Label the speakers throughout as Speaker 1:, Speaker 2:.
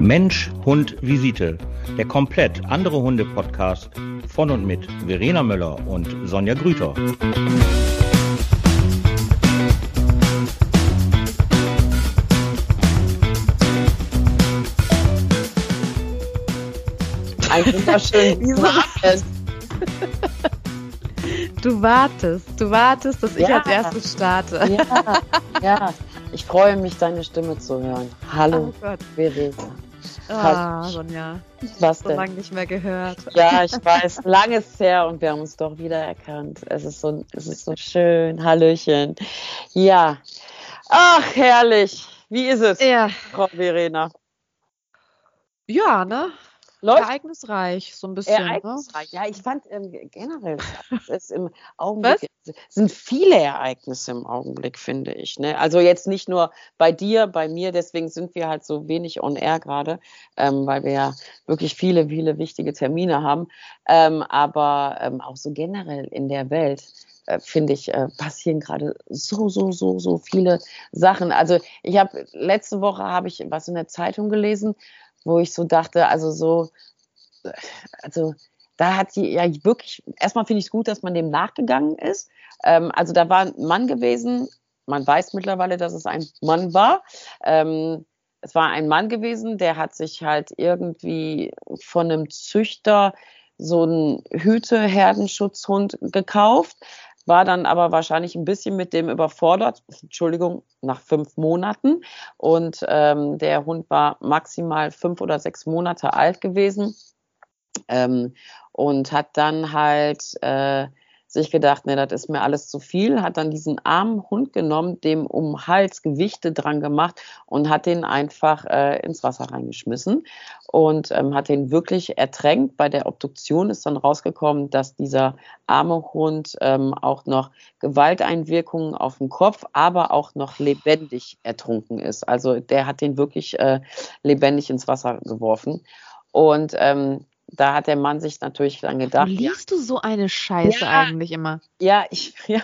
Speaker 1: Mensch, Hund, Visite. Der komplett andere Hunde-Podcast von und mit Verena Möller und Sonja Grüter.
Speaker 2: Ein wunderschönen.
Speaker 3: Du wartest, du wartest, dass ich als erstes starte.
Speaker 2: Ja, ja, ich freue mich, deine Stimme zu hören. Hallo, oh Gott. Verena.
Speaker 3: Ah, Sonja. Was so denn? lange nicht mehr gehört.
Speaker 2: Ja, ich weiß. Lang ist her und wir haben uns doch wieder erkannt. Es ist so, es ist so schön. Hallöchen. Ja. Ach, herrlich. Wie ist es, ja. Frau Verena?
Speaker 3: Ja, ne? Läuft? Ereignisreich, so ein bisschen. Ne?
Speaker 2: Ereignisreich, ne? ja, ich fand ähm, generell, es im Augenblick Was? sind viele Ereignisse im Augenblick, finde ich. Ne? Also jetzt nicht nur bei dir, bei mir, deswegen sind wir halt so wenig on air gerade, ähm, weil wir ja wirklich viele, viele wichtige Termine haben. Ähm, aber ähm, auch so generell in der Welt äh, finde ich, äh, passieren gerade so, so, so, so viele Sachen. Also ich habe letzte Woche habe ich was in der Zeitung gelesen, wo ich so dachte, also so, also da hat sie ja wirklich, erstmal finde ich es gut, dass man dem nachgegangen ist. Ähm, also da war ein Mann gewesen, man weiß mittlerweile, dass es ein Mann war. Ähm, es war ein Mann gewesen, der hat sich halt irgendwie von einem Züchter so einen Hüte-Herdenschutzhund gekauft, war dann aber wahrscheinlich ein bisschen mit dem überfordert, Entschuldigung, nach fünf Monaten. Und ähm, der Hund war maximal fünf oder sechs Monate alt gewesen ähm, und hat dann halt äh, sich gedacht, ne, das ist mir alles zu viel, hat dann diesen armen Hund genommen, dem um Hals Gewichte dran gemacht und hat den einfach äh, ins Wasser reingeschmissen und ähm, hat den wirklich ertränkt. Bei der Obduktion ist dann rausgekommen, dass dieser arme Hund ähm, auch noch Gewalteinwirkungen auf den Kopf, aber auch noch lebendig ertrunken ist. Also der hat den wirklich äh, lebendig ins Wasser geworfen. Und ähm, da hat der Mann sich natürlich dann gedacht.
Speaker 3: Liest ja, du so eine Scheiße ja, eigentlich immer?
Speaker 2: Ja, ich, ja.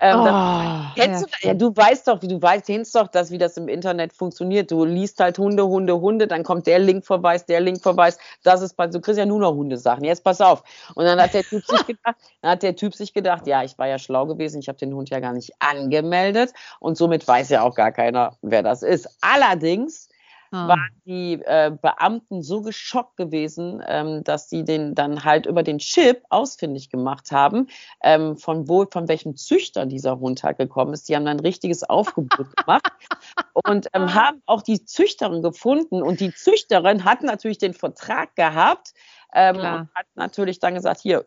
Speaker 2: Ähm, oh, da, kennst du, ja, du weißt doch, wie du weißt, kennst doch, dass, wie das im Internet funktioniert. Du liest halt Hunde, Hunde, Hunde, dann kommt der Link vorbei, der Link vorbei, das ist, du kriegst ja nur noch Hundesachen. Jetzt pass auf. Und dann hat der Typ sich gedacht, dann hat der Typ sich gedacht, ja, ich war ja schlau gewesen, ich habe den Hund ja gar nicht angemeldet und somit weiß ja auch gar keiner, wer das ist. Allerdings ah. waren die äh, Beamten so geschockt gewesen, ähm, dass sie den dann halt über den Chip ausfindig gemacht haben, ähm, von wo, von welchem Züchter dieser Hund halt gekommen ist. Die haben dann ein richtiges Aufgebot gemacht und ähm, ah. haben auch die Züchterin gefunden. Und die Züchterin hat natürlich den Vertrag gehabt ähm, und hat natürlich dann gesagt, hier,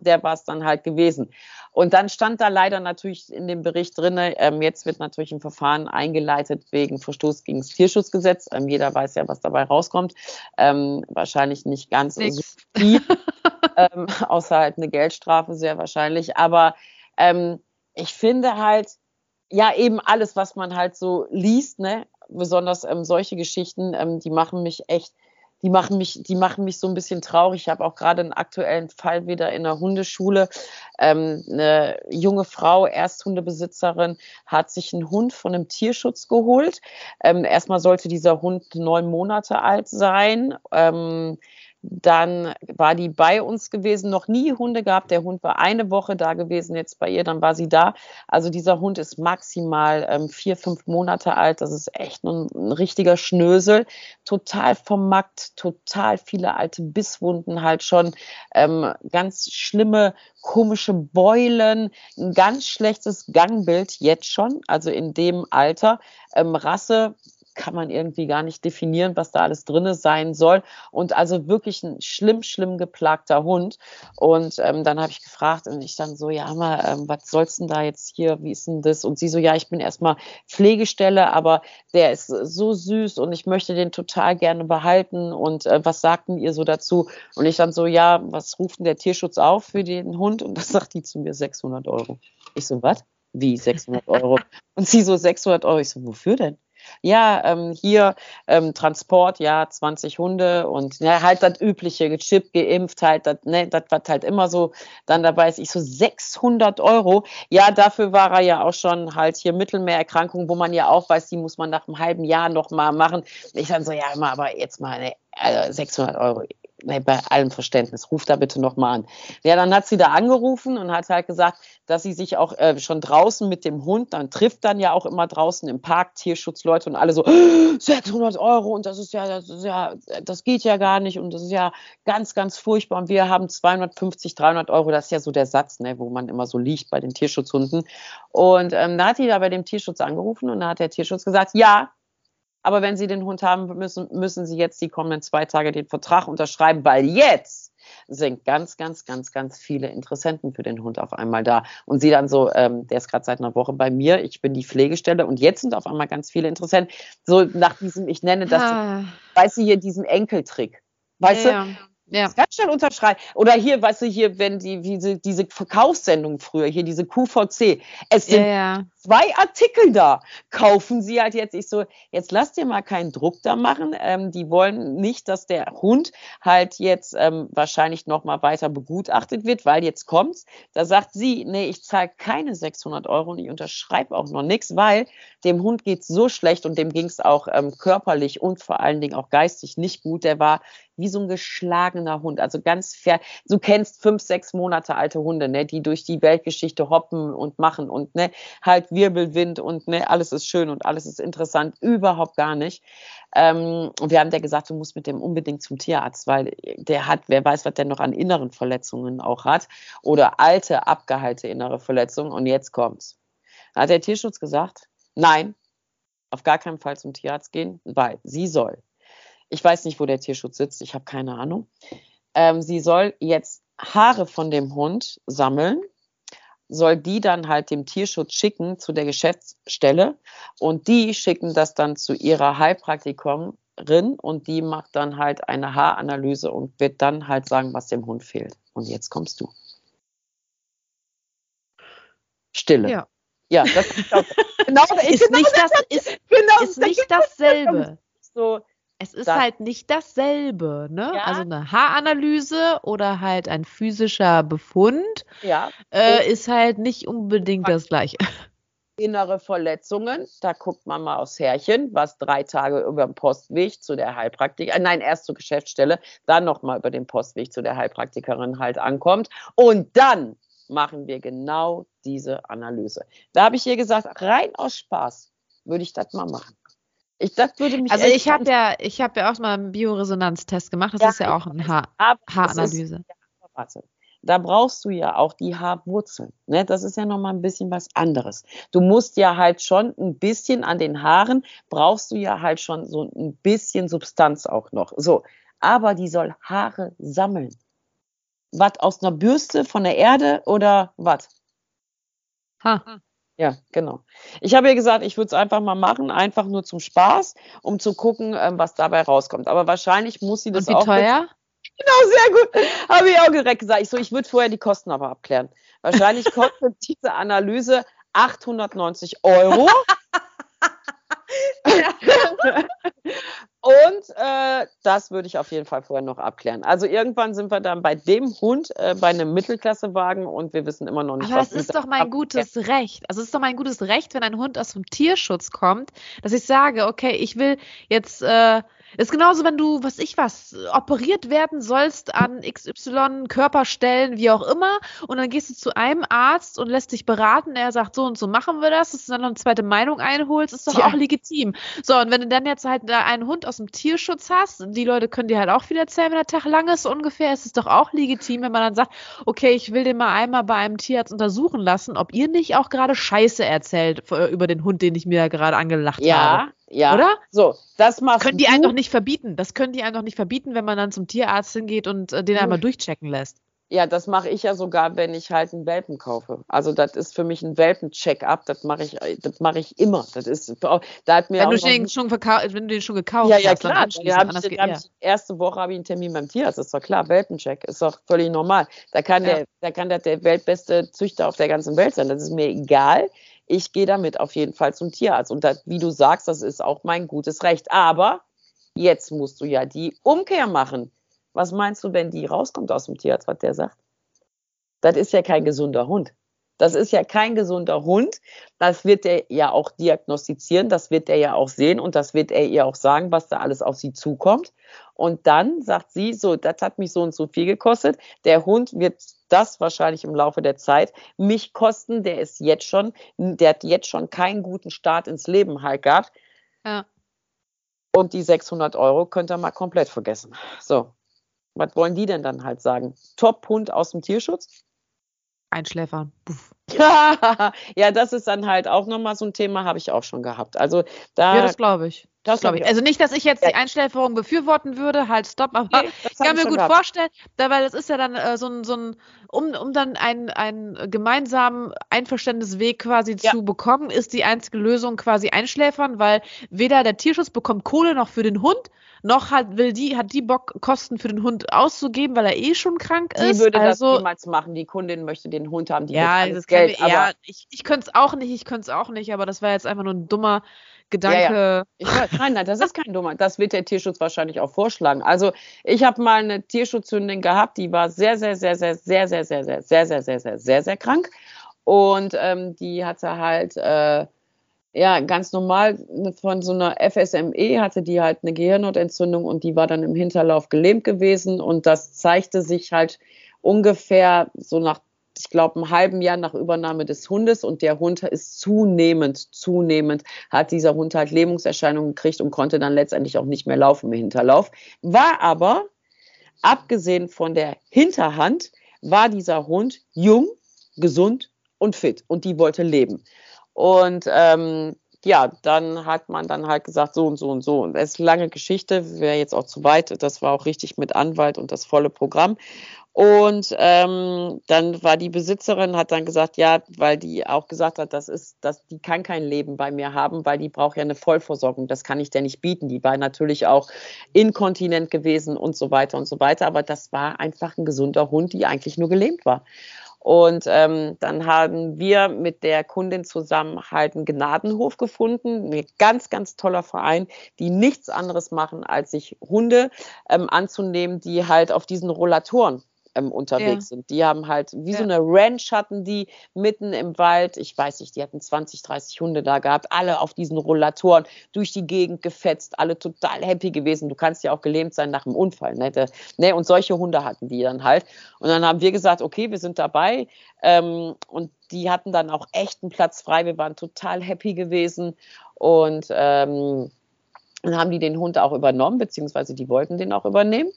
Speaker 2: der war es dann halt gewesen. Und dann stand da leider natürlich in dem Bericht drin, ähm, jetzt wird natürlich ein Verfahren eingeleitet wegen Verstoß gegen das Tierschutzgesetz. Ähm, jeder weiß ja, was dabei rauskommt. Ähm, wahrscheinlich nicht ganz Nix. so viel, ähm, außer halt eine Geldstrafe sehr wahrscheinlich. Aber ähm, ich finde halt, ja, eben alles, was man halt so liest, ne, besonders solche Geschichten, die machen mich echt die machen mich, die machen mich so ein bisschen traurig. Ich habe auch gerade einen aktuellen Fall wieder in der Hundeschule. Ähm, eine junge Frau, Ersthundebesitzerin, hat sich einen Hund von einem Tierschutz geholt. Ähm, erstmal sollte dieser Hund neun Monate alt sein. Ähm, dann war die bei uns gewesen, noch nie Hunde gehabt. Der Hund war eine Woche da gewesen, jetzt bei ihr, dann war sie da. Also dieser Hund ist maximal ähm, vier, fünf Monate alt. Das ist echt ein, ein richtiger Schnösel. Total vermackt, total viele alte Bisswunden halt schon. Ähm, ganz schlimme, komische Beulen, ein ganz schlechtes Gangbild jetzt schon, also in dem Alter. Ähm, Rasse kann man irgendwie gar nicht definieren, was da alles drinne sein soll. Und also wirklich ein schlimm, schlimm geplagter Hund. Und ähm, dann habe ich gefragt und ich dann so, ja, mal, ähm, was soll's denn da jetzt hier? Wie ist denn das? Und sie so, ja, ich bin erstmal Pflegestelle, aber der ist so süß und ich möchte den total gerne behalten. Und äh, was sagten ihr so dazu? Und ich dann so, ja, was ruft denn der Tierschutz auf für den Hund? Und das sagt die zu mir 600 Euro. Ich so, was? Wie 600 Euro? Und sie so 600 Euro. Ich so, wofür denn? Ja, ähm, hier ähm, Transport, ja, 20 Hunde und ja, halt das übliche, gechippt, geimpft, halt, das ne, das war halt immer so dann dabei ist. Ich so 600 Euro. Ja, dafür war er ja auch schon halt hier Mittelmeererkrankungen, wo man ja auch weiß, die muss man nach einem halben Jahr noch mal machen. Ich dann so, ja, immer, aber jetzt mal, ne, also 600 Euro nee, bei allem Verständnis, ruf da bitte nochmal an. Ja, dann hat sie da angerufen und hat halt gesagt, dass sie sich auch äh, schon draußen mit dem Hund, dann trifft dann ja auch immer draußen im Park Tierschutzleute und alle so, 600 Euro und das ist ja, das ist ja, das geht ja gar nicht und das ist ja ganz, ganz furchtbar und wir haben 250, 300 Euro, das ist ja so der Satz, ne, wo man immer so liegt bei den Tierschutzhunden. Und ähm, da hat sie da bei dem Tierschutz angerufen und da hat der Tierschutz gesagt, ja, aber wenn Sie den Hund haben müssen, müssen Sie jetzt die kommenden zwei Tage den Vertrag unterschreiben, weil jetzt sind ganz, ganz, ganz, ganz viele Interessenten für den Hund auf einmal da. Und sie dann so, ähm, der ist gerade seit einer Woche bei mir, ich bin die Pflegestelle und jetzt sind auf einmal ganz viele Interessenten. So nach diesem, ich nenne das, ah. weißt du, hier diesen Enkeltrick. Weißt ja. du? Ja. Ganz schnell unterschreiben. Oder hier, weißt du, hier, wenn die, diese, diese Verkaufssendung früher, hier diese QVC, es sind ja, ja. Zwei Artikel da. Kaufen Sie halt jetzt, ich so, jetzt lass dir mal keinen Druck da machen. Ähm, die wollen nicht, dass der Hund halt jetzt ähm, wahrscheinlich nochmal weiter begutachtet wird, weil jetzt kommt's. Da sagt sie, nee, ich zahle keine 600 Euro und ich unterschreibe auch noch nichts, weil dem Hund geht's so schlecht und dem ging's auch ähm, körperlich und vor allen Dingen auch geistig nicht gut. Der war wie so ein geschlagener Hund. Also ganz fair. Du kennst fünf, sechs Monate alte Hunde, ne, die durch die Weltgeschichte hoppen und machen und ne, halt Wirbelwind und ne, alles ist schön und alles ist interessant. Überhaupt gar nicht. Ähm, und wir haben der gesagt, du musst mit dem unbedingt zum Tierarzt, weil der hat, wer weiß, was der noch an inneren Verletzungen auch hat oder alte, abgeheilte innere Verletzungen. Und jetzt kommt's. Da hat der Tierschutz gesagt, nein, auf gar keinen Fall zum Tierarzt gehen, weil sie soll ich weiß nicht, wo der Tierschutz sitzt, ich habe keine Ahnung. Ähm, sie soll jetzt Haare von dem Hund sammeln, soll die dann halt dem Tierschutz schicken zu der Geschäftsstelle und die schicken das dann zu ihrer Heilpraktikerin und die macht dann halt eine Haaranalyse und wird dann halt sagen, was dem Hund fehlt. Und jetzt kommst du. Stille.
Speaker 3: Ja.
Speaker 2: Ja, das ist,
Speaker 3: genau, ist genau nicht das, ist, genau, ist nicht dasselbe. So, es ist da. halt nicht dasselbe, ne? Ja. Also eine Haaranalyse oder halt ein physischer Befund ja. äh, ist halt nicht unbedingt das gleiche.
Speaker 2: Innere Verletzungen, da guckt man mal aufs Härchen, was drei Tage über den Postweg zu der Heilpraktikerin, äh, nein, erst zur Geschäftsstelle, dann nochmal über den Postweg zu der Heilpraktikerin halt ankommt. Und dann machen wir genau diese Analyse. Da habe ich ihr gesagt, rein aus Spaß würde ich das mal machen.
Speaker 3: Ich, das würde mich also ich habe ja, ich habe ja auch mal einen Bioresonanztest gemacht. Das ja, ist ja auch eine Haar Haaranalyse.
Speaker 2: Ist, da brauchst du ja auch die Haarwurzeln. Ne? Das ist ja nochmal ein bisschen was anderes. Du musst ja halt schon ein bisschen an den Haaren, brauchst du ja halt schon so ein bisschen Substanz auch noch. So, aber die soll Haare sammeln. Was aus einer Bürste von der Erde oder was? Ha. Ja, genau. Ich habe ja gesagt, ich würde es einfach mal machen, einfach nur zum Spaß, um zu gucken, ähm, was dabei rauskommt. Aber wahrscheinlich muss sie das
Speaker 3: Und wie auch. teuer?
Speaker 2: Genau, sehr gut. Habe ich auch direkt gesagt. Ich so, ich würde vorher die Kosten aber abklären. Wahrscheinlich kostet diese Analyse 890 Euro. das würde ich auf jeden Fall vorher noch abklären. Also irgendwann sind wir dann bei dem Hund, äh, bei einem Mittelklassewagen und wir wissen immer noch nicht,
Speaker 3: Aber was das ist doch mein gutes Recht. Also es ist doch mein gutes Recht, wenn ein Hund aus dem Tierschutz kommt, dass ich sage, okay, ich will jetzt äh, ist genauso, wenn du, was ich was, operiert werden sollst an XY Körperstellen, wie auch immer, und dann gehst du zu einem Arzt und lässt dich beraten, er sagt, so und so machen wir das, dass du dann noch eine zweite Meinung einholst, ist doch ja. auch legitim. So, und wenn du dann jetzt halt einen Hund aus dem Tierschutz hast, die Leute können dir halt auch viel erzählen, wenn der Tag lang ist ungefähr, ist es doch auch legitim, wenn man dann sagt, okay, ich will den mal einmal bei einem Tierarzt untersuchen lassen, ob ihr nicht auch gerade Scheiße erzählt äh, über den Hund, den ich mir gerade angelacht
Speaker 2: ja.
Speaker 3: habe.
Speaker 2: Ja.
Speaker 3: Oder?
Speaker 2: So, das machst
Speaker 3: Können die einen doch nicht verbieten. Das können die einen doch nicht verbieten, wenn man dann zum Tierarzt hingeht und äh, den einmal durchchecken lässt.
Speaker 2: Ja, das mache ich ja sogar, wenn ich halt einen Welpen kaufe. Also das ist für mich ein Welpen-Check-up. Das mache ich, das mache ich immer. Das ist, da hat mir
Speaker 3: wenn, du den schon wenn du den schon gekauft
Speaker 2: ja, ja, hast, klar. Ja, hab ich, ich, erste Woche habe ich einen Termin beim Tierarzt. Das ist doch klar. Welpencheck ist doch völlig normal. Da kann ja. der, da kann der, der weltbeste Züchter auf der ganzen Welt sein. Das ist mir egal ich gehe damit auf jeden Fall zum Tierarzt. Und das, wie du sagst, das ist auch mein gutes Recht. Aber jetzt musst du ja die Umkehr machen. Was meinst du, wenn die rauskommt aus dem Tierarzt, was der sagt? Das ist ja kein gesunder Hund. Das ist ja kein gesunder Hund. Das wird er ja auch diagnostizieren, das wird er ja auch sehen und das wird er ihr auch sagen, was da alles auf sie zukommt. Und dann sagt sie, so, das hat mich so und so viel gekostet. Der Hund wird das wahrscheinlich im Laufe der Zeit mich kosten. Der ist jetzt schon, der hat jetzt schon keinen guten Start ins Leben halt gehabt. Ja. Und die 600 Euro könnt ihr mal komplett vergessen. So, was wollen die denn dann halt sagen? Top-Hund aus dem Tierschutz?
Speaker 3: Einschläfern. Puff.
Speaker 2: ja, das ist dann halt auch nochmal so ein Thema, habe ich auch schon gehabt. Also da.
Speaker 3: Ja, das glaube ich. Das glaube ich. Also nicht, dass ich jetzt ja. die Einschläferung befürworten würde, halt stopp, aber nee, ich kann mir gut gehabt. vorstellen, da, weil das ist ja dann äh, so ein, so ein um, um dann einen, einen gemeinsamen Einverständnisweg quasi ja. zu bekommen, ist die einzige Lösung quasi einschläfern, weil weder der Tierschutz bekommt Kohle noch für den Hund, noch hat, will die, hat die Bock, Kosten für den Hund auszugeben, weil er eh schon krank ist.
Speaker 2: Die würde also, das niemals machen. Die Kundin möchte den Hund haben, die
Speaker 3: ja, das Geld. Wir, ja, ich, ich könnte es auch nicht, ich könnte es auch nicht, aber das war jetzt einfach nur ein dummer Gedanke. Ja, ja.
Speaker 2: Ich, nein, nein, das ist kein dummer. Das wird der Tierschutz wahrscheinlich auch vorschlagen. Also ich habe mal eine Tierschutzhündin gehabt, die war sehr, sehr, sehr, sehr, sehr, sehr, sehr, sehr, sehr, sehr, sehr, sehr, sehr, sehr krank. Und ähm, die hatte halt äh, ja, ganz normal von so einer FSME hatte die halt eine Gehirnhautentzündung und die war dann im Hinterlauf gelähmt gewesen und das zeigte sich halt ungefähr so nach, ich glaube, einem halben Jahr nach Übernahme des Hundes und der Hund ist zunehmend, zunehmend, hat dieser Hund halt Lähmungserscheinungen gekriegt und konnte dann letztendlich auch nicht mehr laufen im Hinterlauf. War aber, abgesehen von der Hinterhand, war dieser Hund jung, gesund und fit und die wollte leben. Und ähm, ja, dann hat man dann halt gesagt, so und so und so. Und es ist eine lange Geschichte, wäre jetzt auch zu weit. Das war auch richtig mit Anwalt und das volle Programm. Und ähm, dann war die Besitzerin, hat dann gesagt, ja, weil die auch gesagt hat, das ist, dass die kann kein Leben bei mir haben, weil die braucht ja eine Vollversorgung. Das kann ich dir nicht bieten. Die war natürlich auch inkontinent gewesen und so weiter und so weiter. Aber das war einfach ein gesunder Hund, die eigentlich nur gelähmt war. Und ähm, dann haben wir mit der Kundin zusammen halt einen Gnadenhof gefunden, ein ganz, ganz toller Verein, die nichts anderes machen, als sich Hunde ähm, anzunehmen, die halt auf diesen Rollatoren ähm, unterwegs ja. sind. Die haben halt, wie ja. so eine Ranch hatten die mitten im Wald, ich weiß nicht, die hatten 20, 30 Hunde da gehabt, alle auf diesen Rollatoren durch die Gegend gefetzt, alle total happy gewesen. Du kannst ja auch gelähmt sein nach einem Unfall. Ne? ne? Und solche Hunde hatten die dann halt. Und dann haben wir gesagt, okay, wir sind dabei. Ähm, und die hatten dann auch echt einen Platz frei. Wir waren total happy gewesen. Und ähm, dann haben die den Hund auch übernommen, beziehungsweise die wollten den auch übernehmen.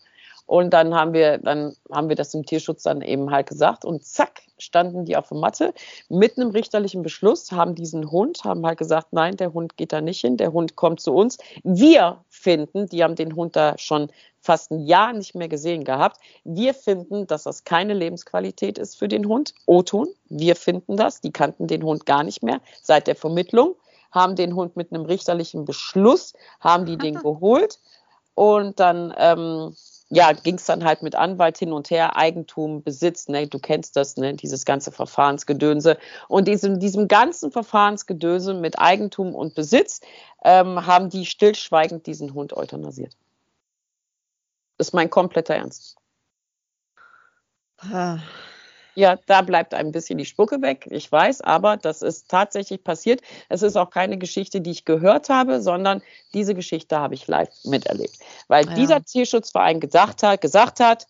Speaker 2: Und dann haben wir, dann haben wir das dem Tierschutz dann eben halt gesagt und zack, standen die auf der Matte mit einem richterlichen Beschluss, haben diesen Hund, haben halt gesagt, nein, der Hund geht da nicht hin, der Hund kommt zu uns. Wir finden, die haben den Hund da schon fast ein Jahr nicht mehr gesehen gehabt. Wir finden, dass das keine Lebensqualität ist für den Hund. O-Ton, wir finden das. Die kannten den Hund gar nicht mehr seit der Vermittlung, haben den Hund mit einem richterlichen Beschluss, haben die den geholt und dann ähm, ja, ging es dann halt mit Anwalt hin und her, Eigentum, Besitz, ne, du kennst das, ne, dieses ganze Verfahrensgedönse. Und diesem, diesem ganzen Verfahrensgedönse mit Eigentum und Besitz ähm, haben die stillschweigend diesen Hund euthanasiert. Das ist mein kompletter Ernst. Ah ja, da bleibt ein bisschen die Spucke weg. Ich weiß, aber das ist tatsächlich passiert. Es ist auch keine Geschichte, die ich gehört habe, sondern diese Geschichte habe ich live miterlebt. Weil ja. dieser Tierschutzverein gesagt hat, gesagt hat,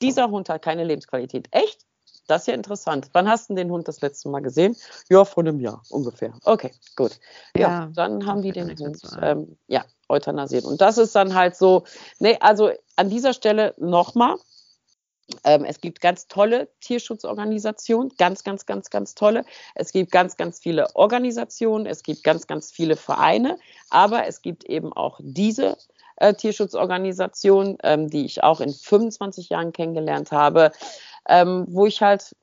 Speaker 2: dieser Hund hat keine Lebensqualität. Echt? Das ist ja interessant. Wann hast du den Hund das letzte Mal gesehen? Ja, vor einem Jahr ungefähr. Okay, gut. Ja, ja dann haben die den Hund ähm, ja, euthanasiert. Und das ist dann halt so, nee, also an dieser Stelle nochmal, ähm, es gibt ganz tolle Tierschutzorganisationen, ganz, ganz, ganz, ganz tolle. Es gibt ganz, ganz viele Organisationen, es gibt ganz, ganz viele Vereine, aber es gibt eben auch diese äh, Tierschutzorganisation, ähm, die ich auch in 25 Jahren kennengelernt habe, ähm, wo ich halt,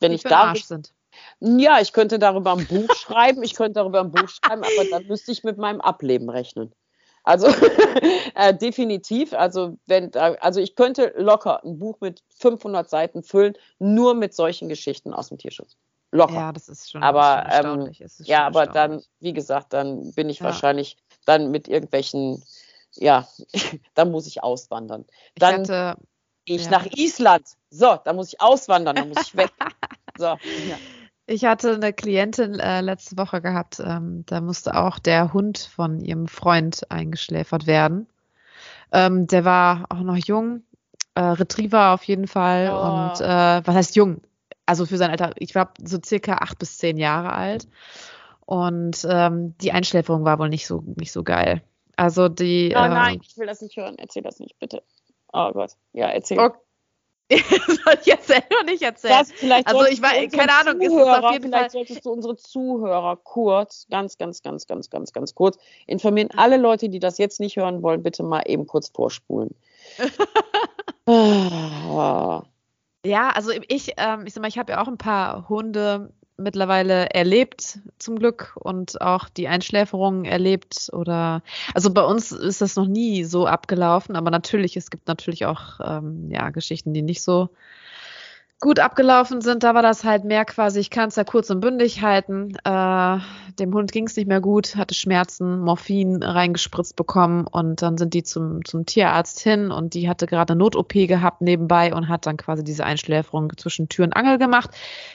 Speaker 2: wenn ich da sind. Ja, ich könnte darüber ein Buch schreiben, ich könnte darüber ein Buch schreiben, aber dann müsste ich mit meinem Ableben rechnen. Also äh, definitiv. Also wenn, also ich könnte locker ein Buch mit 500 Seiten füllen, nur mit solchen Geschichten aus dem Tierschutz. locker.
Speaker 3: Ja, das ist schon,
Speaker 2: aber,
Speaker 3: ist schon ähm,
Speaker 2: ja, aber dann, wie gesagt, dann bin ich ja. wahrscheinlich dann mit irgendwelchen, ja, dann muss ich auswandern. Dann ich hatte, ich ja. nach Island. So, da muss ich auswandern, da muss ich weg. so, ja.
Speaker 3: Ich hatte eine Klientin äh, letzte Woche gehabt, ähm, da musste auch der Hund von ihrem Freund eingeschläfert werden. Ähm, der war auch noch jung, äh, Retriever auf jeden Fall. Oh. Und äh, was heißt jung? Also für sein Alter, ich glaube so circa acht bis zehn Jahre alt. Und ähm, die Einschläferung war wohl nicht so, nicht so geil. Also die.
Speaker 2: Oh nein, ich will das nicht hören. Erzähl das nicht, bitte. Oh Gott. Ja, erzähl. Okay.
Speaker 3: soll ich jetzt selber nicht erzählen? Das, vielleicht also ich war, keine Ahnung,
Speaker 2: Zuhörer, ist es auf jeden vielleicht Fall. solltest du unsere Zuhörer kurz, ganz, ganz, ganz, ganz, ganz, ganz kurz informieren. Alle Leute, die das jetzt nicht hören wollen, bitte mal eben kurz vorspulen.
Speaker 3: Ja, also ich, ähm, ich sag mal, ich habe ja auch ein paar Hunde mittlerweile erlebt, zum Glück, und auch die Einschläferungen erlebt oder also bei uns ist das noch nie so abgelaufen, aber natürlich, es gibt natürlich auch ähm, ja, Geschichten, die nicht so gut abgelaufen sind, da war das halt mehr quasi, ich kann es ja kurz und bündig halten. Äh, dem Hund ging es nicht mehr gut, hatte Schmerzen, Morphin reingespritzt bekommen und dann sind die zum, zum Tierarzt hin und die hatte gerade Not-OP gehabt nebenbei und hat dann quasi diese Einschläferung zwischen Tür und Angel gemacht.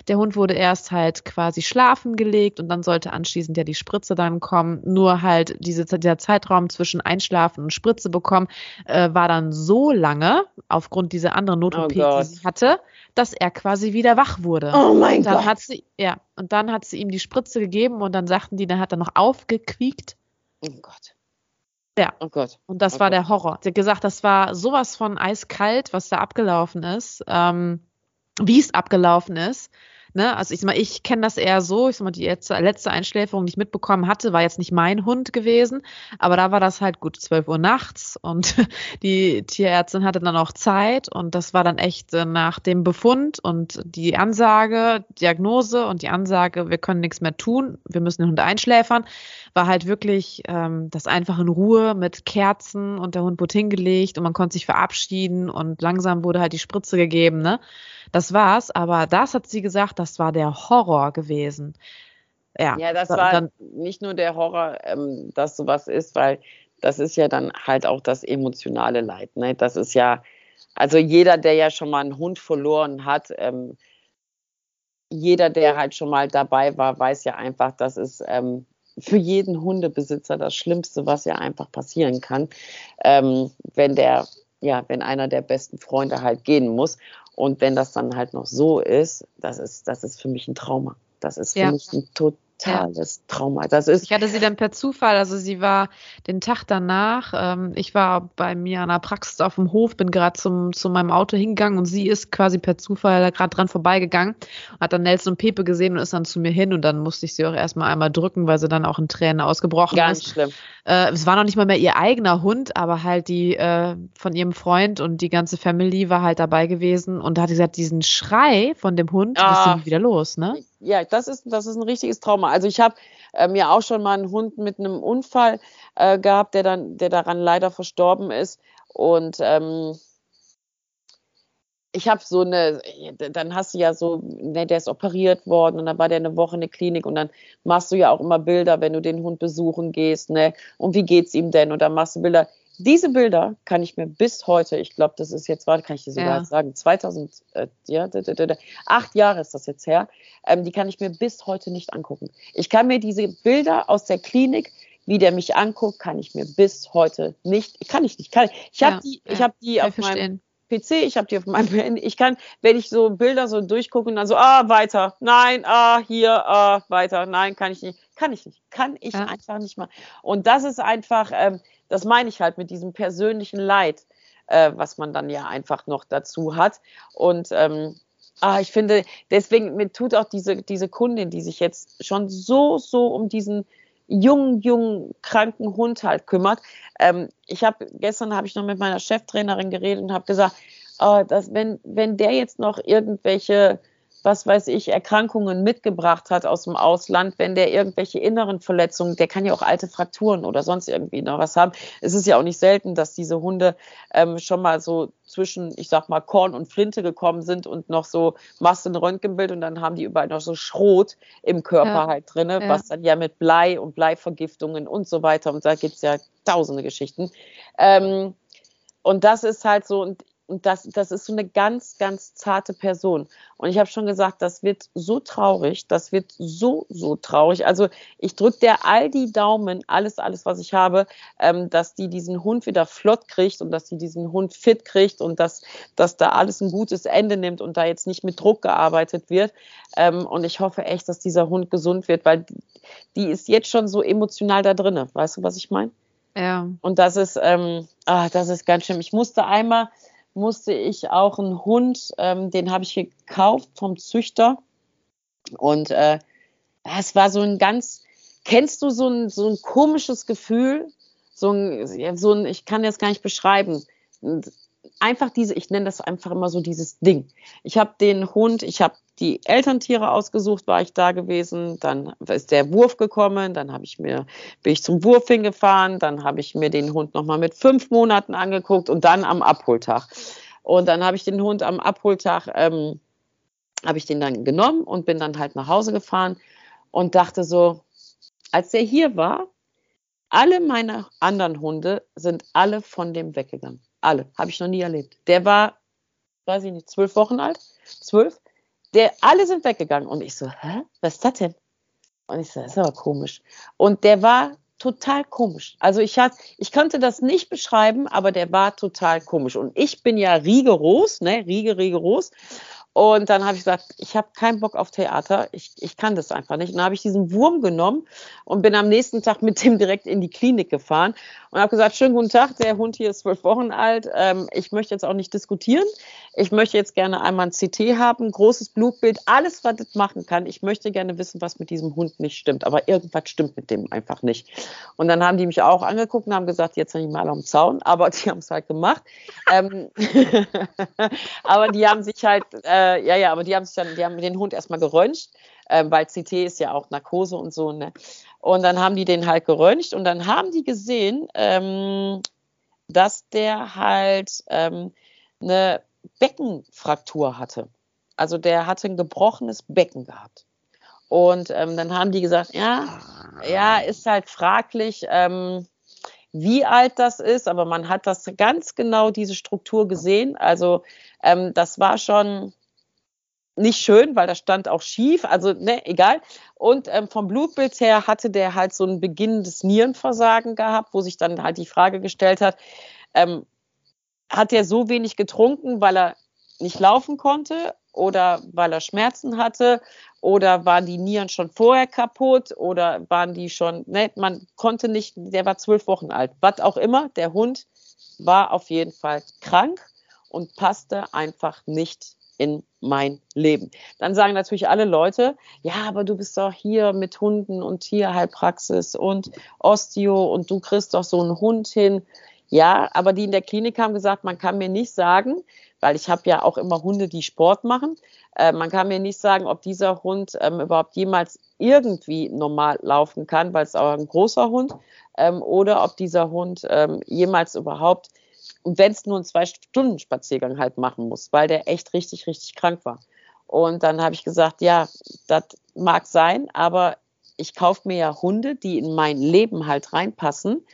Speaker 3: Der Hund wurde erst halt quasi schlafen gelegt und dann sollte anschließend ja die Spritze dann kommen. Nur halt diese, dieser Zeitraum zwischen Einschlafen und Spritze bekommen äh, war dann so lange aufgrund dieser anderen Not-OP, oh die sie hatte, dass er quasi wieder wach wurde.
Speaker 2: Oh mein
Speaker 3: dann
Speaker 2: Gott.
Speaker 3: Hat sie, ja, und dann hat sie ihm die Spritze gegeben und dann sagten die, dann hat er noch aufgequiekt.
Speaker 2: Oh Gott.
Speaker 3: Ja. Oh Gott. Und das oh war Gott. der Horror. Sie hat gesagt, das war sowas von eiskalt, was da abgelaufen ist, ähm, wie es abgelaufen ist. Ne? Also ich sag mal, ich kenne das eher so. Ich sag mal, die letzte, Einschläferung, die ich mitbekommen hatte, war jetzt nicht mein Hund gewesen, aber da war das halt gut 12 Uhr nachts und die Tierärztin hatte dann auch Zeit und das war dann echt äh, nach dem Befund und die Ansage, Diagnose und die Ansage, wir können nichts mehr tun, wir müssen den Hund einschläfern, war halt wirklich ähm, das einfach in Ruhe mit Kerzen und der Hund wurde hingelegt und man konnte sich verabschieden und langsam wurde halt die Spritze gegeben, ne? Das war's, aber das hat sie gesagt, das war der Horror gewesen.
Speaker 2: Ja, ja das war dann, nicht nur der Horror, ähm, dass sowas ist, weil das ist ja dann halt auch das emotionale Leid. Ne? Das ist ja, also jeder, der ja schon mal einen Hund verloren hat, ähm, jeder, der halt schon mal dabei war, weiß ja einfach, dass es ähm, für jeden Hundebesitzer das Schlimmste, was ja einfach passieren kann, ähm, wenn der, ja, wenn einer der besten Freunde halt gehen muss. Und wenn das dann halt noch so ist, das ist, das ist für mich ein Trauma. Das ist für ja. mich ein total totales ja. Trauma. Das ist
Speaker 3: ich hatte sie dann per Zufall, also sie war den Tag danach, ähm, ich war bei mir an der Praxis auf dem Hof, bin gerade zum zu meinem Auto hingegangen und sie ist quasi per Zufall da gerade dran vorbeigegangen, hat dann Nelson und Pepe gesehen und ist dann zu mir hin und dann musste ich sie auch erstmal einmal drücken, weil sie dann auch in Tränen ausgebrochen
Speaker 2: Ganz
Speaker 3: ist.
Speaker 2: Ganz schlimm.
Speaker 3: Äh, es war noch nicht mal mehr ihr eigener Hund, aber halt die äh, von ihrem Freund und die ganze Family war halt dabei gewesen und hat gesagt, diesen Schrei von dem Hund, ah. ist wieder los, ne?
Speaker 2: ja, das ist, das ist ein richtiges Trauma. Also ich habe äh, mir auch schon mal einen Hund mit einem Unfall äh, gehabt, der dann, der daran leider verstorben ist. Und ähm, ich habe so eine, dann hast du ja so, ne, der ist operiert worden und dann war der eine Woche in der Klinik und dann machst du ja auch immer Bilder, wenn du den Hund besuchen gehst, ne? Und wie geht's ihm denn? Und dann machst du Bilder. Diese Bilder kann ich mir bis heute, ich glaube, das ist jetzt, warte, kann ich dir sogar ja. sagen, 2000, äh, ja, acht Jahre ist das jetzt her, ähm, die kann ich mir bis heute nicht angucken. Ich kann mir diese Bilder aus der Klinik, wie der mich anguckt, kann ich mir bis heute nicht, kann ich nicht, kann ich. Ich habe ja, die, ich habe die auf meinem PC, ich habe die auf meinem Handy. Ich kann, wenn ich so Bilder so durchgucke und dann so, ah, weiter, nein, ah, hier, ah, weiter, nein, kann ich nicht, kann ich nicht, kann ich ja. einfach nicht mal. Und das ist einfach, ähm, das meine ich halt mit diesem persönlichen Leid, äh, was man dann ja einfach noch dazu hat. Und ähm, ah, ich finde, deswegen, mir tut auch diese, diese Kundin, die sich jetzt schon so, so um diesen jungen, jungen, kranken Hund halt kümmert. Ähm, ich habe, gestern habe ich noch mit meiner Cheftrainerin geredet und habe gesagt, äh, dass wenn, wenn der jetzt noch irgendwelche was weiß ich, Erkrankungen mitgebracht hat aus dem Ausland, wenn der irgendwelche inneren Verletzungen, der kann ja auch alte Frakturen oder sonst irgendwie noch was haben. Es ist ja auch nicht selten, dass diese Hunde ähm, schon mal so zwischen, ich sag mal, Korn und Flinte gekommen sind und noch so machst du ein Röntgenbild und dann haben die überall noch so Schrot im Körper ja. halt drin, ja. was dann ja mit Blei und Bleivergiftungen und so weiter und da gibt es ja tausende Geschichten. Ähm, und das ist halt so, und und das, das ist so eine ganz, ganz zarte Person. Und ich habe schon gesagt, das wird so traurig, das wird so, so traurig. Also ich drücke der all die Daumen, alles, alles, was ich habe, ähm, dass die diesen Hund wieder flott kriegt und dass die diesen Hund fit kriegt und dass, dass da alles ein gutes Ende nimmt und da jetzt nicht mit Druck gearbeitet wird. Ähm, und ich hoffe echt, dass dieser Hund gesund wird, weil die, die ist jetzt schon so emotional da drinne. Weißt du, was ich meine?
Speaker 3: Ja.
Speaker 2: Und das ist, ähm, ah, das ist ganz schlimm. Ich musste einmal musste ich auch einen Hund, ähm, den habe ich gekauft vom Züchter. Und äh, es war so ein ganz, kennst du so ein, so ein komisches Gefühl? So ein, so ein, ich kann das gar nicht beschreiben. Einfach diese, ich nenne das einfach immer so dieses Ding. Ich habe den Hund, ich habe die Elterntiere ausgesucht, war ich da gewesen. Dann ist der Wurf gekommen. Dann habe ich mir, bin ich zum Wurf hingefahren. Dann habe ich mir den Hund nochmal mit fünf Monaten angeguckt und dann am Abholtag. Und dann habe ich den Hund am Abholtag, ähm, habe ich den dann genommen und bin dann halt nach Hause gefahren und dachte so, als der hier war, alle meine anderen Hunde sind alle von dem weggegangen. Alle. Habe ich noch nie erlebt. Der war, weiß ich nicht, zwölf Wochen alt. Zwölf. Der, alle sind weggegangen. Und ich so, hä? Was ist das denn? Und ich so, das ist aber komisch. Und der war total komisch. Also ich hat, ich konnte das nicht beschreiben, aber der war total komisch. Und ich bin ja rigoros, ne, rige, rigoros. Und dann habe ich gesagt, ich habe keinen Bock auf Theater, ich, ich kann das einfach nicht. Und dann habe ich diesen Wurm genommen und bin am nächsten Tag mit dem direkt in die Klinik gefahren und habe gesagt, schönen guten Tag, der Hund hier ist zwölf Wochen alt, ähm, ich möchte jetzt auch nicht diskutieren, ich möchte jetzt gerne einmal ein CT haben, großes Blutbild, alles, was das machen kann. Ich möchte gerne wissen, was mit diesem Hund nicht stimmt, aber irgendwas stimmt mit dem einfach nicht. Und dann haben die mich auch angeguckt und haben gesagt, jetzt ich mal am Zaun, aber die haben es halt gemacht. ähm, aber die haben sich halt... Äh, ja, ja, aber die haben sich dann, die haben den Hund erstmal geröntgt, äh, weil CT ist ja auch Narkose und so, ne? Und dann haben die den halt geröntgt und dann haben die gesehen, ähm, dass der halt ähm, eine Beckenfraktur hatte. Also der hatte ein gebrochenes Becken gehabt. Und ähm, dann haben die gesagt, ja, ja, ist halt fraglich, ähm, wie alt das ist, aber man hat das ganz genau diese Struktur gesehen. Also ähm, das war schon, nicht schön, weil das stand auch schief, also ne, egal. Und ähm, vom Blutbild her hatte der halt so ein beginnendes Nierenversagen gehabt, wo sich dann halt die Frage gestellt hat, ähm, hat er so wenig getrunken, weil er nicht laufen konnte oder weil er Schmerzen hatte oder waren die Nieren schon vorher kaputt oder waren die schon, ne, man konnte nicht, der war zwölf Wochen alt, was auch immer, der Hund war auf jeden Fall krank und passte einfach nicht in mein Leben. Dann sagen natürlich alle Leute, ja, aber du bist doch hier mit Hunden und Tierheilpraxis und Osteo und du kriegst doch so einen Hund hin. Ja, aber die in der Klinik haben gesagt, man kann mir nicht sagen, weil ich habe ja auch immer Hunde, die Sport machen, äh, man kann mir nicht sagen, ob dieser Hund ähm, überhaupt jemals irgendwie normal laufen kann, weil es auch ein großer Hund, ähm, oder ob dieser Hund ähm, jemals überhaupt und wenn es nur einen Zwei-Stunden-Spaziergang halt machen muss, weil der echt richtig, richtig krank war. Und dann habe ich gesagt, ja, das mag sein, aber ich kaufe mir ja Hunde, die in mein Leben halt reinpassen.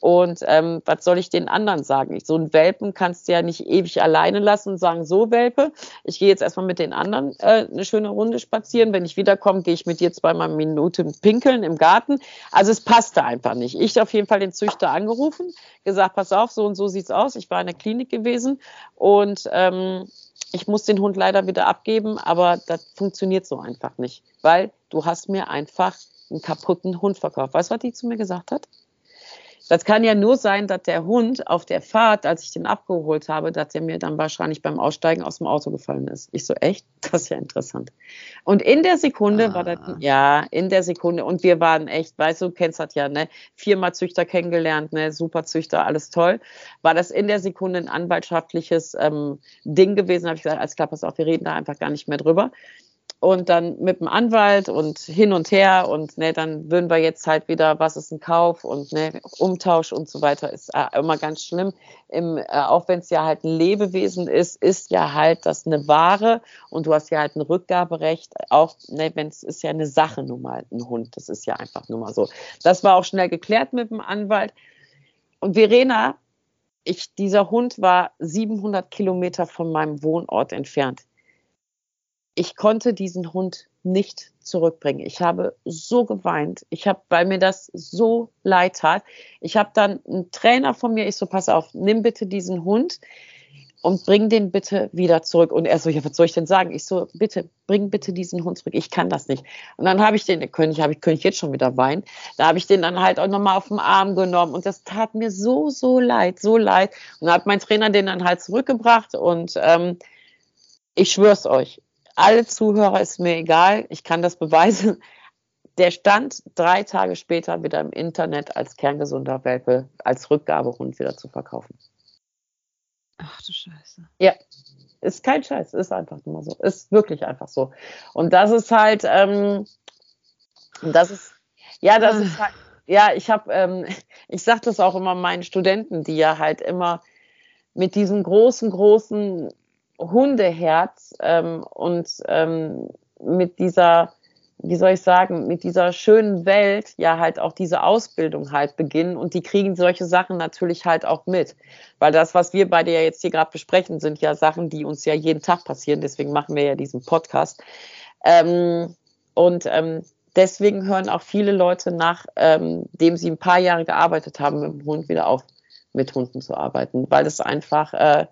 Speaker 2: Und ähm, was soll ich den anderen sagen? Ich, so einen Welpen kannst du ja nicht ewig alleine lassen und sagen, so Welpe, ich gehe jetzt erstmal mit den anderen äh, eine schöne Runde spazieren. Wenn ich wiederkomme, gehe ich mit dir zweimal eine Minute pinkeln im Garten. Also es passte einfach nicht. Ich auf jeden Fall den Züchter angerufen, gesagt, pass auf, so und so sieht's aus. Ich war in der Klinik gewesen und ähm, ich muss den Hund leider wieder abgeben, aber das funktioniert so einfach nicht, weil du hast mir einfach einen kaputten Hund verkauft. Weißt du, was die zu mir gesagt hat? Das kann ja nur sein, dass der Hund auf der Fahrt, als ich den abgeholt habe, dass er mir dann wahrscheinlich beim Aussteigen aus dem Auto gefallen ist. Ich so, echt? Das ist ja interessant. Und in der Sekunde ah. war das, ah. ja, in der Sekunde. Und wir waren echt, weißt du, kennst das ja, ne? Viermal Züchter kennengelernt, ne? Super Züchter, alles toll. War das in der Sekunde ein anwaltschaftliches ähm, Ding gewesen, habe ich gesagt, alles klar, pass auf, wir reden da einfach gar nicht mehr drüber. Und dann mit dem Anwalt und hin und her und ne, dann würden wir jetzt halt wieder, was ist ein Kauf und ne, Umtausch und so weiter ist äh, immer ganz schlimm. Im, äh, auch wenn es ja halt ein Lebewesen ist, ist ja halt das eine Ware und du hast ja halt ein Rückgaberecht, auch ne, wenn es ist ja eine Sache nun mal, ein Hund, das ist ja einfach nur mal so. Das war auch schnell geklärt mit dem Anwalt. Und Verena, ich, dieser Hund war 700 Kilometer von meinem Wohnort entfernt ich konnte diesen Hund nicht zurückbringen. Ich habe so geweint. Ich habe, weil mir das so leid tat. Ich habe dann einen Trainer von mir, ich so, pass auf, nimm bitte diesen Hund und bring den bitte wieder zurück. Und er so, ja, was soll ich denn sagen? Ich so, bitte, bring bitte diesen Hund zurück. Ich kann das nicht. Und dann habe ich den, ich, könnte ich jetzt schon wieder weinen. Da habe ich den dann halt auch nochmal auf den Arm genommen. Und das tat mir so, so leid, so leid. Und dann hat mein Trainer den dann halt zurückgebracht. Und ähm, ich schwör's euch, alle Zuhörer ist mir egal, ich kann das beweisen. Der stand drei Tage später wieder im Internet als kerngesunder Welpe, als Rückgabehund wieder zu verkaufen.
Speaker 3: Ach du Scheiße.
Speaker 2: Ja, ist kein Scheiß, ist einfach nur so. Ist wirklich einfach so. Und das ist halt, ähm, das ist, ja, das ist halt, ja, ich habe, ähm, ich sage das auch immer meinen Studenten, die ja halt immer mit diesen großen, großen Hundeherz ähm, und ähm, mit dieser, wie soll ich sagen, mit dieser schönen Welt ja halt auch diese Ausbildung halt beginnen und die kriegen solche Sachen natürlich halt auch mit. Weil das, was wir beide ja jetzt hier gerade besprechen, sind ja Sachen, die uns ja jeden Tag passieren. Deswegen machen wir ja diesen Podcast. Ähm, und ähm, deswegen hören auch viele Leute nachdem ähm, sie ein paar Jahre gearbeitet haben mit dem Hund wieder auf, mit Hunden zu arbeiten, weil es einfach äh,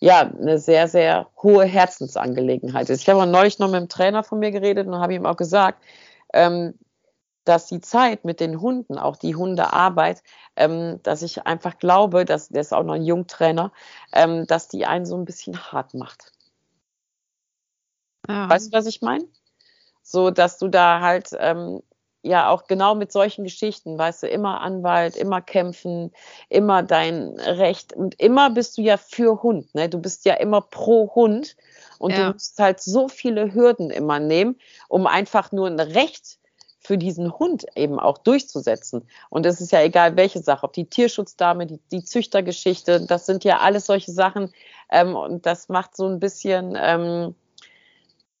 Speaker 2: ja, eine sehr, sehr hohe Herzensangelegenheit ist. Ich habe neulich noch mit einem Trainer von mir geredet und habe ihm auch gesagt, ähm, dass die Zeit mit den Hunden, auch die Hundearbeit, ähm, dass ich einfach glaube, dass der ist auch noch ein Jungtrainer, ähm, dass die einen so ein bisschen hart macht. Ja. Weißt du, was ich meine? So, dass du da halt ähm, ja auch genau mit solchen Geschichten, weißt du, immer Anwalt, immer kämpfen, immer dein Recht und immer bist du ja für Hund, ne? Du bist ja immer pro Hund und ja. du musst halt so viele Hürden immer nehmen, um einfach nur ein Recht für diesen Hund eben auch durchzusetzen. Und es ist ja egal, welche Sache, ob die Tierschutzdame, die, die Züchtergeschichte, das sind ja alles solche Sachen. Ähm, und das macht so ein bisschen, ähm,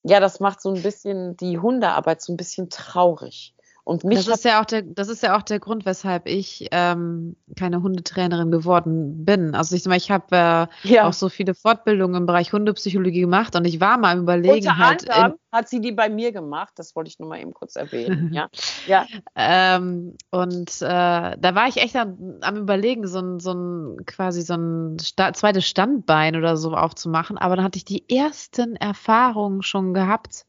Speaker 2: ja, das macht so ein bisschen die Hundearbeit so ein bisschen traurig.
Speaker 3: Und mich das ist ja auch der, das ist ja auch der Grund, weshalb ich ähm, keine Hundetrainerin geworden bin. Also ich, ich habe äh, ja. auch so viele Fortbildungen im Bereich Hundepsychologie gemacht und ich war mal im Überlegen Unter halt.
Speaker 2: In, hat sie die bei mir gemacht, das wollte ich nur mal eben kurz erwähnen. ja.
Speaker 3: ja. Ähm, und äh, da war ich echt am, am überlegen, so ein, so ein quasi so ein Sta zweites Standbein oder so aufzumachen. Aber dann hatte ich die ersten Erfahrungen schon gehabt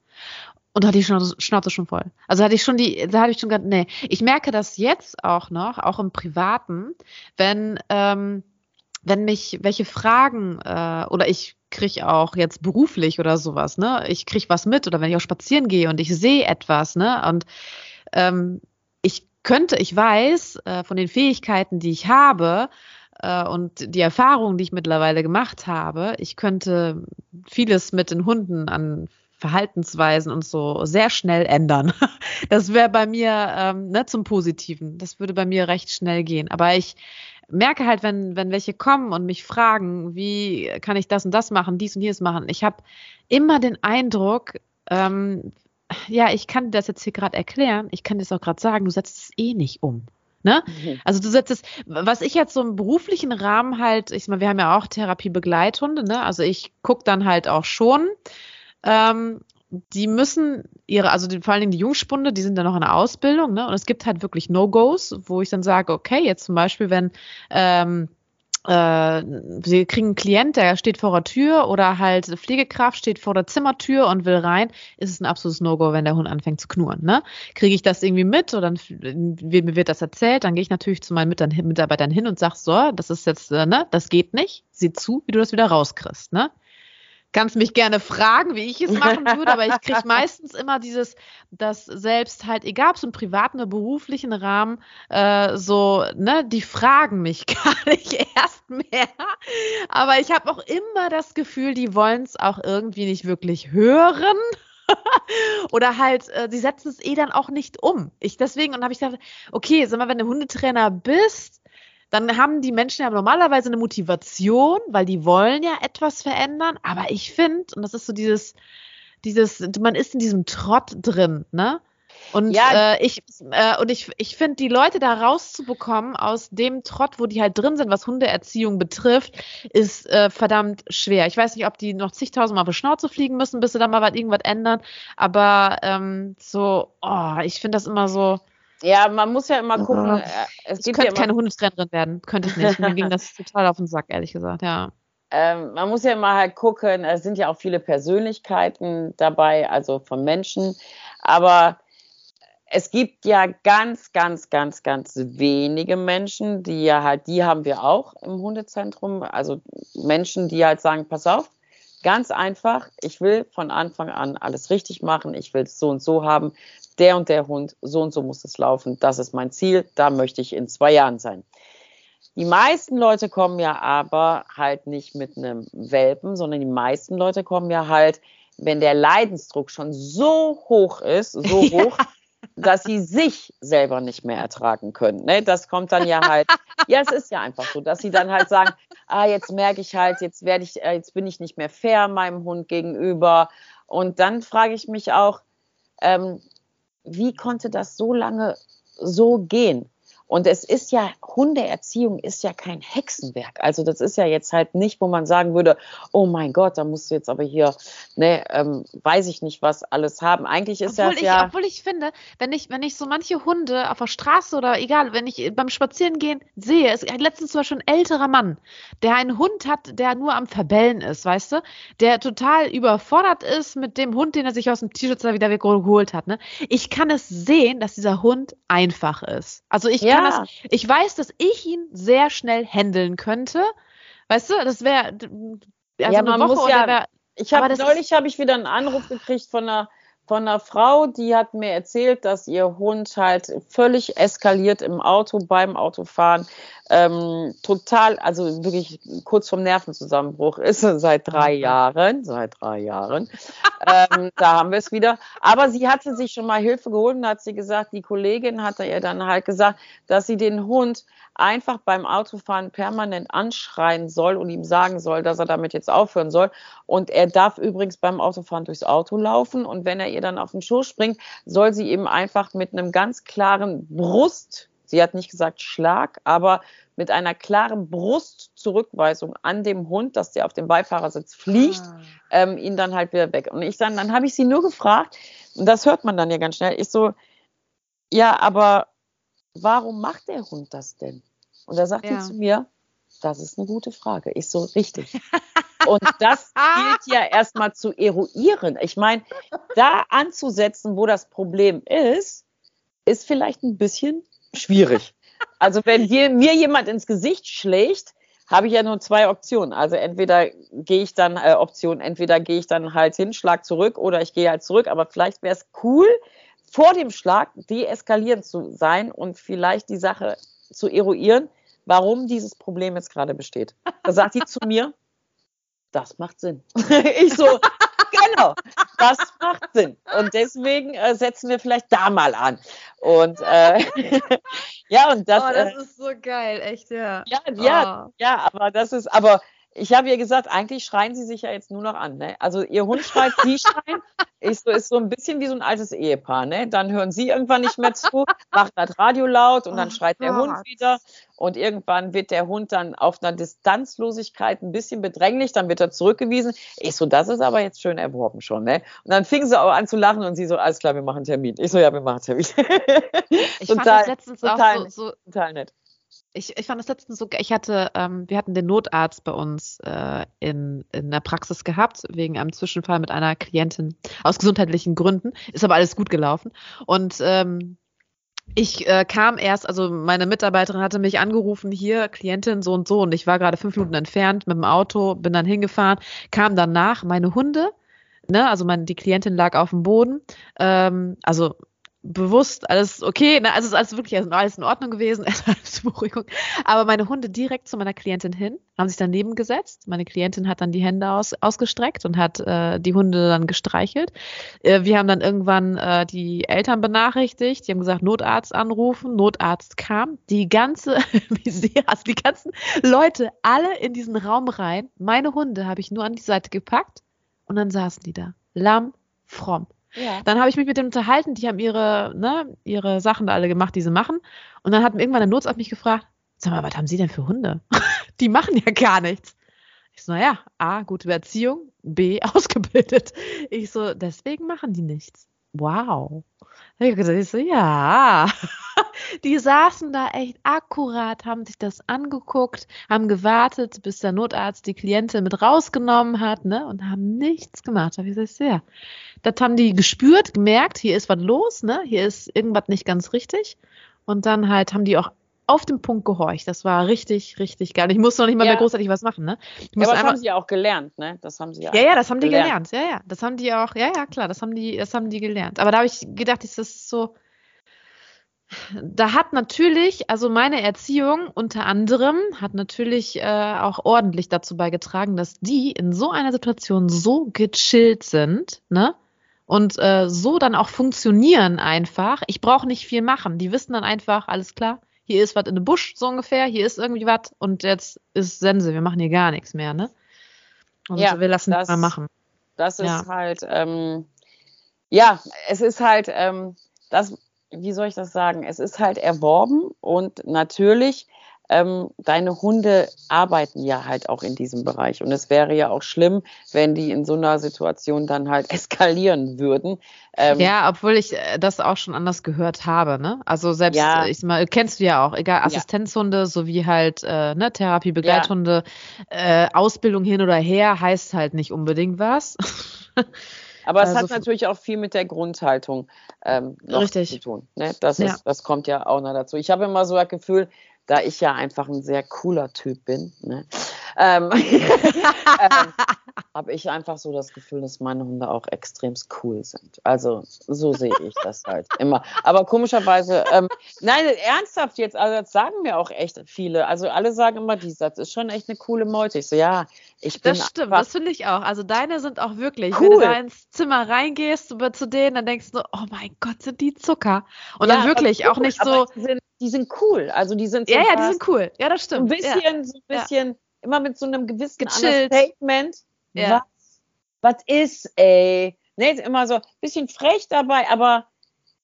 Speaker 3: und da hatte ich schon Schnauze schon voll. Also hatte ich schon die, da hatte ich schon gedacht, nee. Ich merke das jetzt auch noch, auch im Privaten, wenn, ähm, wenn mich welche Fragen äh, oder ich kriege auch jetzt beruflich oder sowas, ne? Ich kriege was mit oder wenn ich auch spazieren gehe und ich sehe etwas, ne? Und ähm, ich könnte, ich weiß äh, von den Fähigkeiten, die ich habe, äh, und die Erfahrungen, die ich mittlerweile gemacht habe, ich könnte vieles mit den Hunden an Verhaltensweisen und so sehr schnell ändern. Das wäre bei mir ähm, ne, zum Positiven. Das würde bei mir recht schnell gehen. Aber ich merke halt, wenn, wenn welche kommen und mich fragen, wie kann ich das und das machen, dies und jenes machen, ich habe immer den Eindruck, ähm, ja, ich kann das jetzt hier gerade erklären, ich kann das auch gerade sagen, du setzt es eh nicht um. Ne? Mhm. Also du setzt es, was ich jetzt so im beruflichen Rahmen halt, ich meine, wir haben ja auch Therapiebegleithunde, ne? Also ich gucke dann halt auch schon, ähm, die müssen ihre, also die, vor allen Dingen die Jungspunde, die sind dann noch in der Ausbildung, ne? Und es gibt halt wirklich No-Gos, wo ich dann sage, okay, jetzt zum Beispiel, wenn ähm, äh, sie kriegen einen Klient, der steht vor der Tür oder halt Pflegekraft steht vor der Zimmertür und will rein, ist es ein absolutes No-Go, wenn der Hund anfängt zu knurren. Ne? Kriege ich das irgendwie mit oder mir wird das erzählt, dann gehe ich natürlich zu meinen Mitarbeitern hin und sage so, das ist jetzt, äh, ne, das geht nicht, sieh zu, wie du das wieder rauskriegst. Ne? Kannst mich gerne fragen, wie ich es machen würde, aber ich kriege meistens immer dieses, dass selbst halt, egal ob es im privaten oder beruflichen Rahmen, äh, so, ne, die fragen mich gar nicht erst mehr. Aber ich habe auch immer das Gefühl, die wollen es auch irgendwie nicht wirklich hören. Oder halt, äh, sie setzen es eh dann auch nicht um. Ich deswegen, und habe ich gedacht, okay, sag mal, wenn du Hundetrainer bist, dann haben die Menschen ja normalerweise eine Motivation, weil die wollen ja etwas verändern. Aber ich finde, und das ist so dieses, dieses, man ist in diesem Trott drin, ne? Und ja. äh, ich äh, und ich, ich finde, die Leute da rauszubekommen aus dem Trott, wo die halt drin sind, was Hundeerziehung betrifft, ist äh, verdammt schwer. Ich weiß nicht, ob die noch zigtausendmal auf Schnauze fliegen müssen, bis sie da mal was irgendwas ändern. Aber ähm, so, oh, ich finde das immer so.
Speaker 2: Ja, man muss ja immer gucken. Äh,
Speaker 3: es ich könnte ja keine Hundetrainerin werden, könnte ich nicht. Mir ging das total auf den Sack, ehrlich gesagt, ja.
Speaker 2: Ähm, man muss ja immer halt gucken, es sind ja auch viele Persönlichkeiten dabei, also von Menschen. Aber es gibt ja ganz, ganz, ganz, ganz wenige Menschen, die ja halt, die haben wir auch im Hundezentrum, also Menschen, die halt sagen, pass auf, ganz einfach, ich will von Anfang an alles richtig machen, ich will es so und so haben, der und der Hund, so und so muss es laufen, das ist mein Ziel, da möchte ich in zwei Jahren sein. Die meisten Leute kommen ja aber halt nicht mit einem Welpen, sondern die meisten Leute kommen ja halt, wenn der Leidensdruck schon so hoch ist, so hoch, ja dass sie sich selber nicht mehr ertragen können. Ne? Das kommt dann ja halt, ja, es ist ja einfach so, dass sie dann halt sagen, ah, jetzt merke ich halt, jetzt werde ich, äh, jetzt bin ich nicht mehr fair meinem Hund gegenüber. Und dann frage ich mich auch, ähm, wie konnte das so lange so gehen? Und es ist ja, Hundeerziehung ist ja kein Hexenwerk. Also das ist ja jetzt halt nicht, wo man sagen würde, oh mein Gott, da musst du jetzt aber hier, ne, ähm, weiß ich nicht, was alles haben. Eigentlich ist
Speaker 3: obwohl
Speaker 2: das
Speaker 3: ich,
Speaker 2: ja.
Speaker 3: Obwohl ich finde, wenn ich, wenn ich so manche Hunde auf der Straße oder egal, wenn ich beim Spazierengehen sehe, es ist letztens zum Beispiel ein älterer Mann, der einen Hund hat, der nur am Verbellen ist, weißt du, der total überfordert ist mit dem Hund, den er sich aus dem T-Shirt wieder weggeholt hat. Ne? Ich kann es sehen, dass dieser Hund einfach ist. Also ich ja. kann das, ich weiß, dass ich ihn sehr schnell handeln könnte. Weißt du, das wäre also
Speaker 2: ja, man Woche muss ja, wär, ich habe neulich habe ich wieder einen Anruf gekriegt von einer von einer Frau, die hat mir erzählt, dass ihr Hund halt völlig eskaliert im Auto beim Autofahren, ähm, total, also wirklich kurz vom Nervenzusammenbruch ist seit drei Jahren, seit drei Jahren. ähm, da haben wir es wieder. Aber sie hatte sich schon mal Hilfe geholt und hat sie gesagt, die Kollegin hatte ihr dann halt gesagt, dass sie den Hund einfach beim Autofahren permanent anschreien soll und ihm sagen soll, dass er damit jetzt aufhören soll. Und er darf übrigens beim Autofahren durchs Auto laufen und wenn er ihr dann auf den Schoß springt, soll sie ihm einfach mit einem ganz klaren Brust Sie hat nicht gesagt Schlag, aber mit einer klaren Brustzurückweisung an dem Hund, dass der auf dem Beifahrersitz fliegt, ah. ähm, ihn dann halt wieder weg. Und ich dann, dann habe ich sie nur gefragt, und das hört man dann ja ganz schnell, ich so, ja, aber warum macht der Hund das denn? Und da sagt ja. sie zu mir, das ist eine gute Frage. Ich so, richtig. Und das gilt ja erstmal zu eruieren. Ich meine, da anzusetzen, wo das Problem ist, ist vielleicht ein bisschen schwierig. Also wenn hier, mir jemand ins Gesicht schlägt, habe ich ja nur zwei Optionen. Also entweder gehe ich dann, äh, Option, entweder gehe ich dann halt hin, schlag zurück oder ich gehe halt zurück. Aber vielleicht wäre es cool, vor dem Schlag deeskalierend zu sein und vielleicht die Sache zu eruieren, warum dieses Problem jetzt gerade besteht. Da sagt die zu mir, das macht Sinn. ich so, genau, das macht Sinn. Und deswegen äh, setzen wir vielleicht da mal an. Und äh, ja, und das.
Speaker 3: Oh, das äh, ist so geil, echt, ja.
Speaker 2: Ja, ja, oh. ja, aber das ist, aber ich habe ihr gesagt, eigentlich schreien sie sich ja jetzt nur noch an. Ne? Also ihr Hund schreit, sie schreien. Ist so, ist so ein bisschen wie so ein altes Ehepaar. Ne? Dann hören sie irgendwann nicht mehr zu, macht das Radio laut und dann oh schreit der Hund wieder. Und irgendwann wird der Hund dann auf einer Distanzlosigkeit ein bisschen bedränglich, dann wird er zurückgewiesen. Ich so, das ist aber jetzt schön erworben schon. Ne? Und dann fingen sie auch an zu lachen und sie so, alles klar, wir machen Termin. Ich so, ja, wir machen Termin.
Speaker 3: ich total, fand das letztens total, auch so, so total nett ich, ich fand das letztens so, ich hatte, ähm, wir hatten den Notarzt bei uns äh, in, in der Praxis gehabt, wegen einem Zwischenfall mit einer Klientin aus gesundheitlichen Gründen. Ist aber alles gut gelaufen. Und ähm, ich äh, kam erst, also meine Mitarbeiterin hatte mich angerufen, hier, Klientin so und so, und ich war gerade fünf Minuten entfernt mit dem Auto, bin dann hingefahren, kam danach, meine Hunde, ne, also mein, die Klientin lag auf dem Boden, ähm, also bewusst, alles okay, ne? also ist alles wirklich alles in Ordnung gewesen, alles Beruhigung. Aber meine Hunde direkt zu meiner Klientin hin, haben sich daneben gesetzt. Meine Klientin hat dann die Hände aus, ausgestreckt und hat äh, die Hunde dann gestreichelt. Äh, wir haben dann irgendwann äh, die Eltern benachrichtigt, die haben gesagt, Notarzt anrufen, Notarzt kam. Die ganze, wie sehr, also die ganzen Leute, alle in diesen Raum rein. Meine Hunde habe ich nur an die Seite gepackt und dann saßen die da. Lamm, fromm. Dann habe ich mich mit denen unterhalten, die haben ihre, ne, ihre Sachen da alle gemacht, die sie machen. Und dann hat irgendwann der Notarzt mich gefragt, sag mal, was haben Sie denn für Hunde? die machen ja gar nichts. Ich so, naja, A, gute Erziehung, B, ausgebildet. Ich so, deswegen machen die nichts. Wow. Ich so, ja. Die saßen da echt akkurat, haben sich das angeguckt, haben gewartet, bis der Notarzt die Klientin mit rausgenommen hat, ne, und haben nichts gemacht. Da ich gesagt, ja. Das haben die gespürt, gemerkt, hier ist was los, ne, hier ist irgendwas nicht ganz richtig. Und dann halt haben die auch auf den Punkt gehorcht. Das war richtig, richtig geil. Ich musste noch nicht mal ja. mehr großartig was machen, ne?
Speaker 2: Ja, aber das haben sie ja auch gelernt, ne? Das haben sie
Speaker 3: ja. Ja, ja, das haben gelernt. die gelernt. Ja, ja, das haben die auch. Ja, ja, klar, das haben die, das haben die gelernt. Aber da habe ich gedacht, ist das so. Da hat natürlich, also meine Erziehung unter anderem hat natürlich äh, auch ordentlich dazu beigetragen, dass die in so einer Situation so gechillt sind, ne? Und äh, so dann auch funktionieren einfach. Ich brauche nicht viel machen. Die wissen dann einfach, alles klar, hier ist was in dem Busch, so ungefähr, hier ist irgendwie was und jetzt ist Sense, wir machen hier gar nichts mehr, ne? Und ja, wir lassen das mal machen.
Speaker 2: Das ist ja. halt, ähm, ja, es ist halt, ähm, das, wie soll ich das sagen? Es ist halt erworben und natürlich ähm, deine Hunde arbeiten ja halt auch in diesem Bereich. Und es wäre ja auch schlimm, wenn die in so einer Situation dann halt eskalieren würden.
Speaker 3: Ähm, ja, obwohl ich äh, das auch schon anders gehört habe. Ne? Also selbst, ja. ich mal, kennst du ja auch, egal, Assistenzhunde ja. sowie halt äh, ne, Therapie, Begleithunde, ja. äh, Ausbildung hin oder her heißt halt nicht unbedingt was.
Speaker 2: Aber also, es hat natürlich auch viel mit der Grundhaltung ähm, zu tun. Ne? Das, ist, das kommt ja auch noch dazu. Ich habe immer so das Gefühl, da ich ja einfach ein sehr cooler Typ bin, ne, ähm, ähm, habe ich einfach so das Gefühl, dass meine Hunde auch extremst cool sind. Also so sehe ich das halt immer. Aber komischerweise, ähm, nein, ernsthaft jetzt, also das sagen mir auch echt viele. Also alle sagen immer, die Satz ist schon echt eine coole Meute. Ich so, ja, ich bin.
Speaker 3: Das stimmt, das finde ich auch. Also deine sind auch wirklich, cool. wenn du da ins Zimmer reingehst zu denen, dann denkst du, oh mein Gott, sind die Zucker. Und ja, dann wirklich auch nicht so.
Speaker 2: Die sind, die sind, cool. Also die sind
Speaker 3: so Ja, ja, die sind cool. Ja, das stimmt.
Speaker 2: Ein bisschen,
Speaker 3: ja.
Speaker 2: so ein bisschen. Ja immer mit so einem gewissen Gechillt. Understatement. Ja. Was, was ist, ey? Ne, immer so ein bisschen frech dabei, aber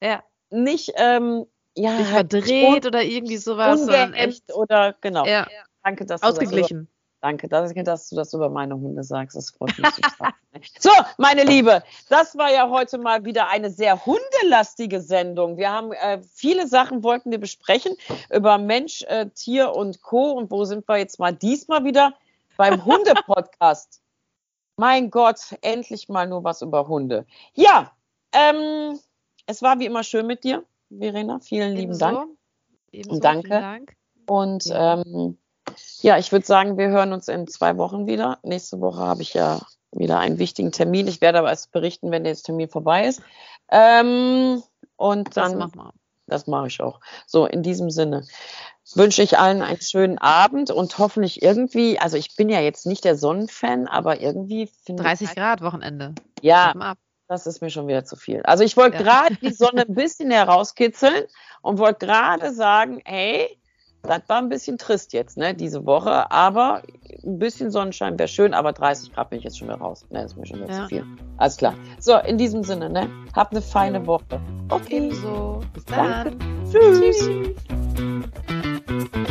Speaker 2: ja. nicht, ähm, ja,
Speaker 3: nicht halt verdreht oder irgendwie sowas.
Speaker 2: Ungehemmt oder, genau.
Speaker 3: Ja. Danke, dass Ausgeglichen.
Speaker 2: Danke, dass, du das über meine Hunde sagst. Das freut mich so, meine Liebe, das war ja heute mal wieder eine sehr hundelastige Sendung. Wir haben äh, viele Sachen wollten wir besprechen über Mensch, äh, Tier und Co. Und wo sind wir jetzt mal diesmal wieder beim Hunde-Podcast? mein Gott, endlich mal nur was über Hunde. Ja, ähm, es war wie immer schön mit dir, Verena. Vielen lieben Ebenso. Dank. Ebenso, Danke. Dank. Und ähm, ja, ich würde sagen, wir hören uns in zwei Wochen wieder. Nächste Woche habe ich ja wieder einen wichtigen Termin. Ich werde aber erst berichten, wenn der Termin vorbei ist. Ähm, und dann. Das, mach das mache ich auch. So, in diesem Sinne wünsche ich allen einen schönen Abend und hoffentlich irgendwie, also ich bin ja jetzt nicht der Sonnenfan, aber irgendwie
Speaker 3: finde 30 Grad Wochenende.
Speaker 2: Ja, das ist mir schon wieder zu viel. Also ich wollte ja. gerade die Sonne ein bisschen herauskitzeln und wollte gerade sagen, hey, das war ein bisschen trist jetzt, ne, diese Woche. Aber ein bisschen Sonnenschein wäre schön, aber 30 Grad bin ich jetzt schon wieder raus. Ne, das ist mir schon wieder ja. zu viel. Alles klar. So, in diesem Sinne, ne, habt eine feine Woche.
Speaker 3: Okay. Ebenso.
Speaker 2: Bis dann. Danke. Tschüss. Tschüss.